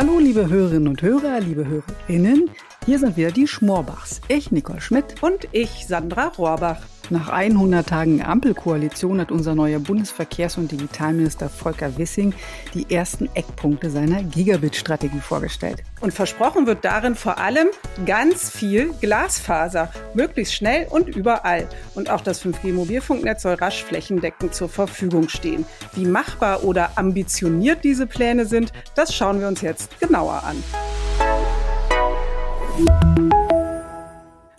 Hallo, liebe Hörerinnen und Hörer, liebe Hörerinnen. Hier sind wieder die Schmorbachs. Ich, Nicole Schmidt. Und ich, Sandra Rohrbach. Nach 100 Tagen Ampelkoalition hat unser neuer Bundesverkehrs- und Digitalminister Volker Wissing die ersten Eckpunkte seiner Gigabit-Strategie vorgestellt. Und versprochen wird darin vor allem ganz viel Glasfaser, möglichst schnell und überall. Und auch das 5G-Mobilfunknetz soll rasch flächendeckend zur Verfügung stehen. Wie machbar oder ambitioniert diese Pläne sind, das schauen wir uns jetzt genauer an.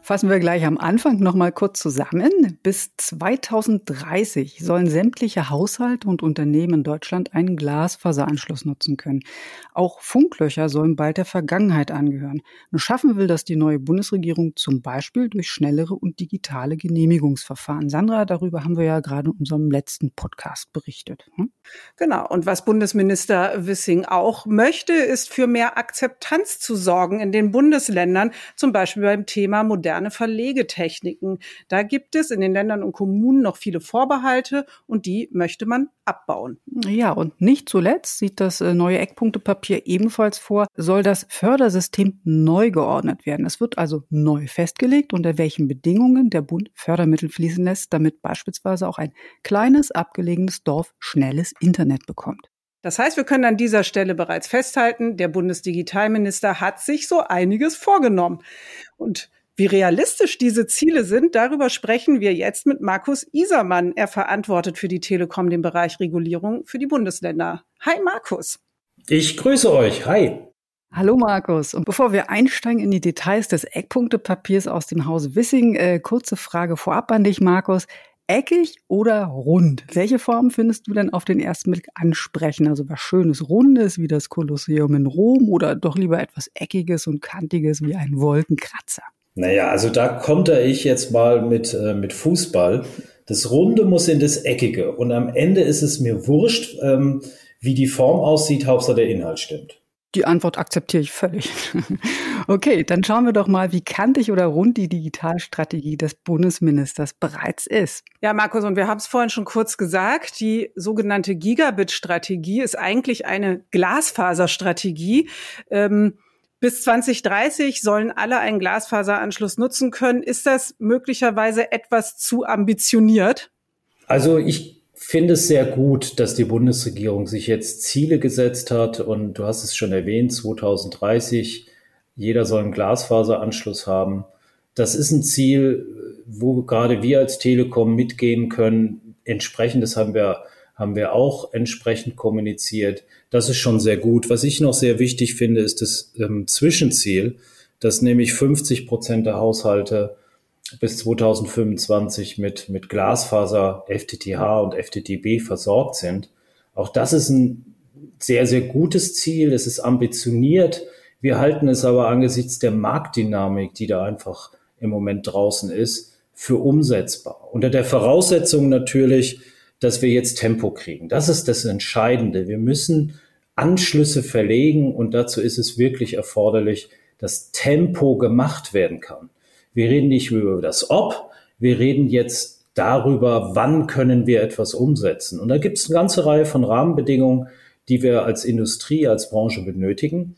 Fassen wir gleich am Anfang noch mal kurz zusammen. Bis 2030 sollen sämtliche Haushalte und Unternehmen in Deutschland einen Glasfaseranschluss nutzen können. Auch Funklöcher sollen bald der Vergangenheit angehören. Nur schaffen will das die neue Bundesregierung zum Beispiel durch schnellere und digitale Genehmigungsverfahren. Sandra, darüber haben wir ja gerade in unserem letzten Podcast berichtet. Hm? Genau. Und was Bundesminister Wissing auch möchte, ist für mehr Akzeptanz zu sorgen in den Bundesländern, zum Beispiel beim Thema moderne moderne Verlegetechniken. Da gibt es in den Ländern und Kommunen noch viele Vorbehalte und die möchte man abbauen. Ja, und nicht zuletzt sieht das äh, neue Eckpunktepapier ebenfalls vor, soll das Fördersystem neu geordnet werden. Es wird also neu festgelegt, unter welchen Bedingungen der Bund Fördermittel fließen lässt, damit beispielsweise auch ein kleines, abgelegenes Dorf schnelles Internet bekommt. Das heißt, wir können an dieser Stelle bereits festhalten, der Bundesdigitalminister hat sich so einiges vorgenommen. Und wie realistisch diese Ziele sind, darüber sprechen wir jetzt mit Markus Isermann. Er verantwortet für die Telekom den Bereich Regulierung für die Bundesländer. Hi Markus. Ich grüße euch. Hi. Hallo Markus. Und bevor wir einsteigen in die Details des Eckpunktepapiers aus dem Hause Wissing, äh, kurze Frage vorab an dich, Markus. Eckig oder rund? Welche Form findest du denn auf den ersten Blick ansprechend? Also was Schönes, Rundes wie das Kolosseum in Rom oder doch lieber etwas Eckiges und Kantiges wie ein Wolkenkratzer? Naja, also da konter ich jetzt mal mit, äh, mit Fußball. Das Runde muss in das Eckige. Und am Ende ist es mir wurscht, ähm, wie die Form aussieht, Hauptsache der Inhalt stimmt. Die Antwort akzeptiere ich völlig. Okay, dann schauen wir doch mal, wie kantig oder rund die Digitalstrategie des Bundesministers bereits ist. Ja, Markus, und wir haben es vorhin schon kurz gesagt, die sogenannte Gigabit-Strategie ist eigentlich eine Glasfaserstrategie. Ähm, bis 2030 sollen alle einen Glasfaseranschluss nutzen können. Ist das möglicherweise etwas zu ambitioniert? Also ich finde es sehr gut, dass die Bundesregierung sich jetzt Ziele gesetzt hat und du hast es schon erwähnt, 2030, jeder soll einen Glasfaseranschluss haben. Das ist ein Ziel, wo gerade wir als Telekom mitgehen können. Entsprechendes haben wir haben wir auch entsprechend kommuniziert. Das ist schon sehr gut. Was ich noch sehr wichtig finde, ist das ähm, Zwischenziel, dass nämlich 50 Prozent der Haushalte bis 2025 mit, mit Glasfaser, FTTH und FTTB versorgt sind. Auch das ist ein sehr, sehr gutes Ziel. Es ist ambitioniert. Wir halten es aber angesichts der Marktdynamik, die da einfach im Moment draußen ist, für umsetzbar. Unter der Voraussetzung natürlich, dass wir jetzt Tempo kriegen. Das ist das Entscheidende. Wir müssen Anschlüsse verlegen und dazu ist es wirklich erforderlich, dass Tempo gemacht werden kann. Wir reden nicht über das Ob, wir reden jetzt darüber, wann können wir etwas umsetzen. Und da gibt es eine ganze Reihe von Rahmenbedingungen, die wir als Industrie, als Branche benötigen.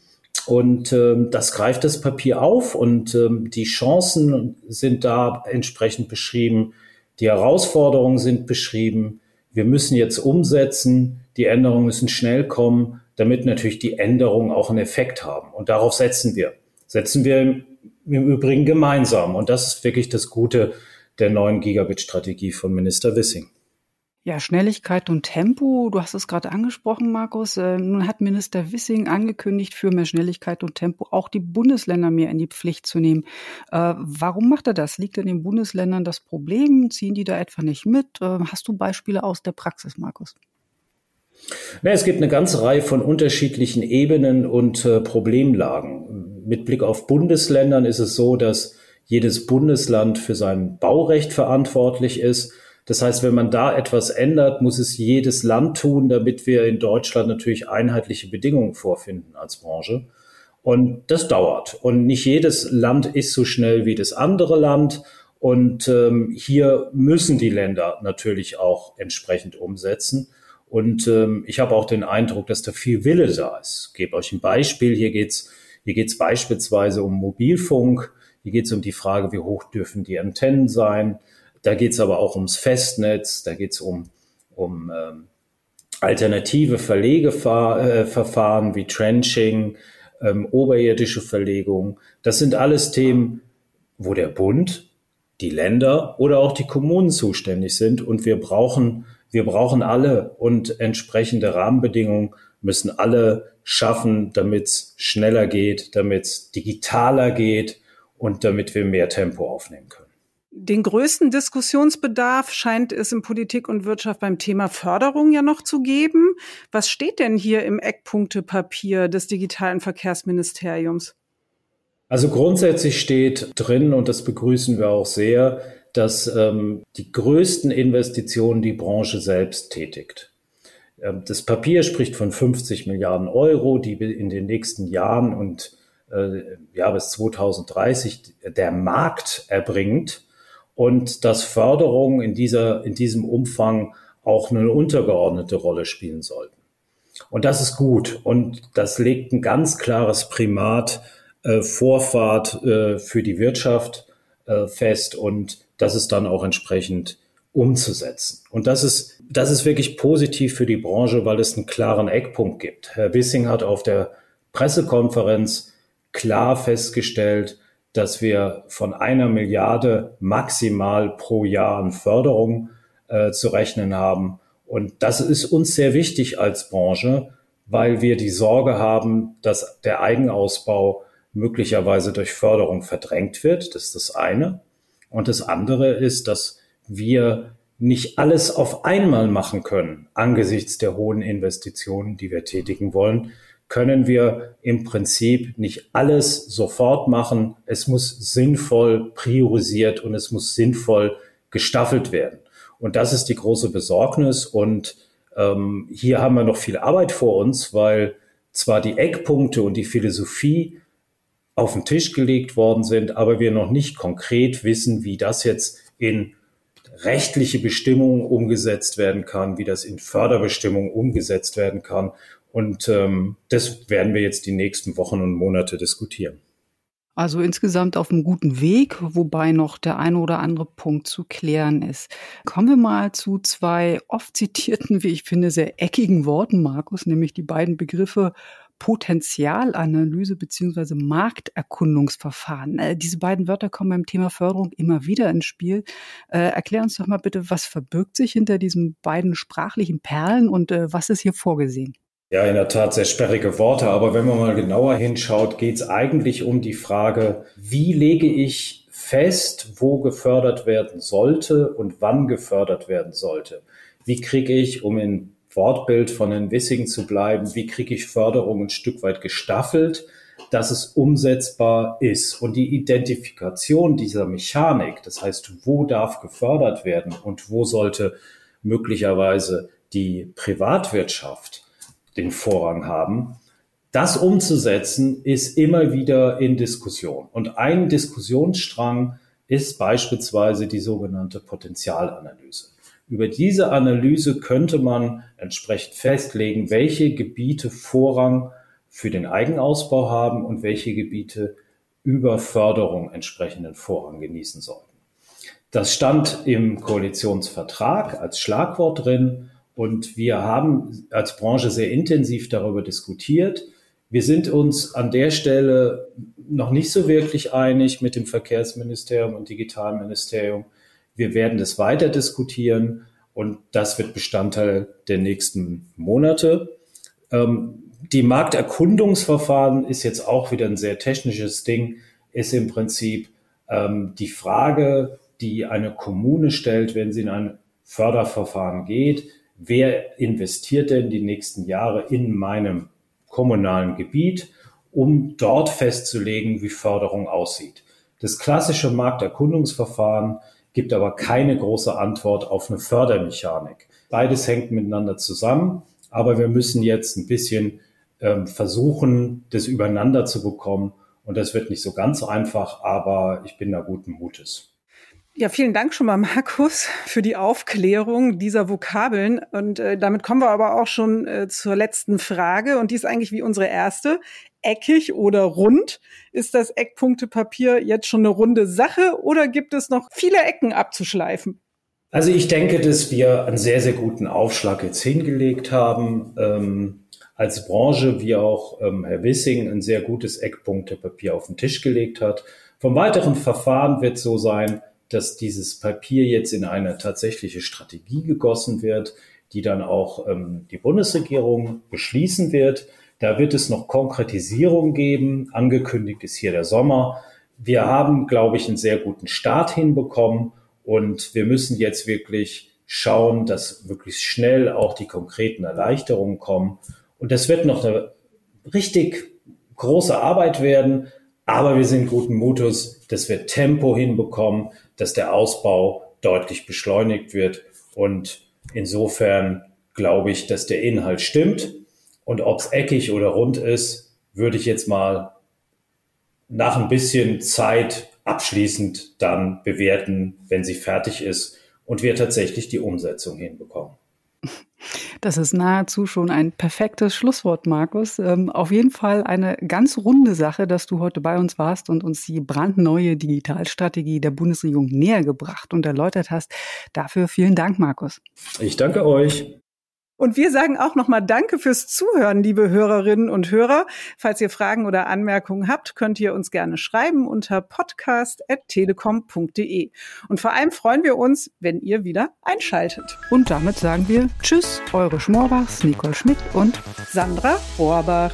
Und ähm, das greift das Papier auf und ähm, die Chancen sind da entsprechend beschrieben. Die Herausforderungen sind beschrieben. Wir müssen jetzt umsetzen, die Änderungen müssen schnell kommen, damit natürlich die Änderungen auch einen Effekt haben. Und darauf setzen wir. Setzen wir im, Übrigen gemeinsam. Und das ist wirklich das Gute der neuen Gigabit-Strategie von Minister Wissing. Ja, Schnelligkeit und Tempo, du hast es gerade angesprochen, Markus. Äh, nun hat Minister Wissing angekündigt, für mehr Schnelligkeit und Tempo auch die Bundesländer mehr in die Pflicht zu nehmen. Äh, warum macht er das? Liegt in den Bundesländern das Problem? Ziehen die da etwa nicht mit? Äh, hast du Beispiele aus der Praxis, Markus? Na, es gibt eine ganze Reihe von unterschiedlichen Ebenen und äh, Problemlagen. Mit Blick auf Bundesländern ist es so, dass jedes Bundesland für sein Baurecht verantwortlich ist das heißt, wenn man da etwas ändert, muss es jedes Land tun, damit wir in Deutschland natürlich einheitliche Bedingungen vorfinden als Branche. Und das dauert. Und nicht jedes Land ist so schnell wie das andere Land. Und ähm, hier müssen die Länder natürlich auch entsprechend umsetzen. Und ähm, ich habe auch den Eindruck, dass da viel Wille da ist. Ich gebe euch ein Beispiel. Hier geht's hier geht's beispielsweise um Mobilfunk. Hier geht's um die Frage, wie hoch dürfen die Antennen sein. Da geht's aber auch ums Festnetz. Da geht's um, um ähm, alternative Verlegeverfahren äh, wie Trenching, ähm, oberirdische Verlegung. Das sind alles Themen, wo der Bund, die Länder oder auch die Kommunen zuständig sind. Und wir brauchen wir brauchen alle und entsprechende Rahmenbedingungen müssen alle schaffen, damit es schneller geht, damit es digitaler geht und damit wir mehr Tempo aufnehmen können. Den größten Diskussionsbedarf scheint es in Politik und Wirtschaft beim Thema Förderung ja noch zu geben. Was steht denn hier im Eckpunktepapier des digitalen Verkehrsministeriums? Also grundsätzlich steht drin, und das begrüßen wir auch sehr, dass ähm, die größten Investitionen die Branche selbst tätigt. Ähm, das Papier spricht von 50 Milliarden Euro, die in den nächsten Jahren und äh, ja bis 2030 der Markt erbringt und dass Förderungen in dieser in diesem Umfang auch eine untergeordnete Rolle spielen sollten. Und das ist gut und das legt ein ganz klares Primat äh, Vorfahrt äh, für die Wirtschaft äh, fest und das ist dann auch entsprechend umzusetzen. Und das ist, das ist wirklich positiv für die Branche, weil es einen klaren Eckpunkt gibt. Herr Wissing hat auf der Pressekonferenz klar festgestellt, dass wir von einer Milliarde maximal pro Jahr an Förderung äh, zu rechnen haben. Und das ist uns sehr wichtig als Branche, weil wir die Sorge haben, dass der Eigenausbau möglicherweise durch Förderung verdrängt wird. Das ist das eine. Und das andere ist, dass wir nicht alles auf einmal machen können. Angesichts der hohen Investitionen, die wir tätigen wollen, können wir im Prinzip nicht alles sofort machen. Es muss sinnvoll priorisiert und es muss sinnvoll gestaffelt werden. Und das ist die große Besorgnis. Und ähm, hier haben wir noch viel Arbeit vor uns, weil zwar die Eckpunkte und die Philosophie auf den Tisch gelegt worden sind, aber wir noch nicht konkret wissen, wie das jetzt in rechtliche Bestimmungen umgesetzt werden kann, wie das in Förderbestimmungen umgesetzt werden kann. Und ähm, das werden wir jetzt die nächsten Wochen und Monate diskutieren. Also insgesamt auf einem guten Weg, wobei noch der eine oder andere Punkt zu klären ist. Kommen wir mal zu zwei oft zitierten, wie ich finde, sehr eckigen Worten, Markus, nämlich die beiden Begriffe Potenzialanalyse beziehungsweise Markterkundungsverfahren. Äh, diese beiden Wörter kommen beim Thema Förderung immer wieder ins Spiel. Äh, erklär uns doch mal bitte, was verbirgt sich hinter diesen beiden sprachlichen Perlen und äh, was ist hier vorgesehen? Ja, in der Tat sehr sperrige Worte, aber wenn man mal genauer hinschaut, geht es eigentlich um die Frage, wie lege ich fest, wo gefördert werden sollte und wann gefördert werden sollte. Wie kriege ich, um in Wortbild von Herrn Wissing zu bleiben, wie kriege ich Förderung ein Stück weit gestaffelt, dass es umsetzbar ist. Und die Identifikation dieser Mechanik, das heißt, wo darf gefördert werden und wo sollte möglicherweise die Privatwirtschaft den Vorrang haben, das umzusetzen, ist immer wieder in Diskussion. Und ein Diskussionsstrang ist beispielsweise die sogenannte Potenzialanalyse. Über diese Analyse könnte man entsprechend festlegen, welche Gebiete Vorrang für den Eigenausbau haben und welche Gebiete über Förderung entsprechenden Vorrang genießen sollten. Das stand im Koalitionsvertrag als Schlagwort drin und wir haben als Branche sehr intensiv darüber diskutiert. Wir sind uns an der Stelle noch nicht so wirklich einig mit dem Verkehrsministerium und Digitalministerium, wir werden das weiter diskutieren und das wird Bestandteil der nächsten Monate. Ähm, die Markterkundungsverfahren ist jetzt auch wieder ein sehr technisches Ding, ist im Prinzip ähm, die Frage, die eine Kommune stellt, wenn sie in ein Förderverfahren geht, wer investiert denn die nächsten Jahre in meinem kommunalen Gebiet, um dort festzulegen, wie Förderung aussieht. Das klassische Markterkundungsverfahren gibt aber keine große Antwort auf eine Fördermechanik. Beides hängt miteinander zusammen, aber wir müssen jetzt ein bisschen ähm, versuchen, das übereinander zu bekommen. Und das wird nicht so ganz einfach, aber ich bin da guten Mutes. Ja, vielen Dank schon mal, Markus, für die Aufklärung dieser Vokabeln. Und äh, damit kommen wir aber auch schon äh, zur letzten Frage. Und die ist eigentlich wie unsere erste. Eckig oder rund? Ist das Eckpunktepapier jetzt schon eine runde Sache oder gibt es noch viele Ecken abzuschleifen? Also ich denke, dass wir einen sehr, sehr guten Aufschlag jetzt hingelegt haben. Ähm, als Branche, wie auch ähm, Herr Wissing ein sehr gutes Eckpunktepapier auf den Tisch gelegt hat. Vom weiteren Verfahren wird so sein, dass dieses Papier jetzt in eine tatsächliche Strategie gegossen wird, die dann auch ähm, die Bundesregierung beschließen wird. Da wird es noch Konkretisierung geben. Angekündigt ist hier der Sommer. Wir haben, glaube ich, einen sehr guten Start hinbekommen und wir müssen jetzt wirklich schauen, dass wirklich schnell auch die konkreten Erleichterungen kommen. Und das wird noch eine richtig große Arbeit werden, aber wir sind guten Mutus, dass wir Tempo hinbekommen, dass der Ausbau deutlich beschleunigt wird. Und insofern glaube ich, dass der Inhalt stimmt. Und ob es eckig oder rund ist, würde ich jetzt mal nach ein bisschen Zeit abschließend dann bewerten, wenn sie fertig ist und wir tatsächlich die Umsetzung hinbekommen. Das ist nahezu schon ein perfektes Schlusswort, Markus. Ähm, auf jeden Fall eine ganz runde Sache, dass du heute bei uns warst und uns die brandneue Digitalstrategie der Bundesregierung näher gebracht und erläutert hast. Dafür vielen Dank, Markus. Ich danke euch. Und wir sagen auch nochmal Danke fürs Zuhören, liebe Hörerinnen und Hörer. Falls ihr Fragen oder Anmerkungen habt, könnt ihr uns gerne schreiben unter podcast.telekom.de. Und vor allem freuen wir uns, wenn ihr wieder einschaltet. Und damit sagen wir Tschüss, eure Schmorbachs, Nicole Schmidt und Sandra Rohrbach.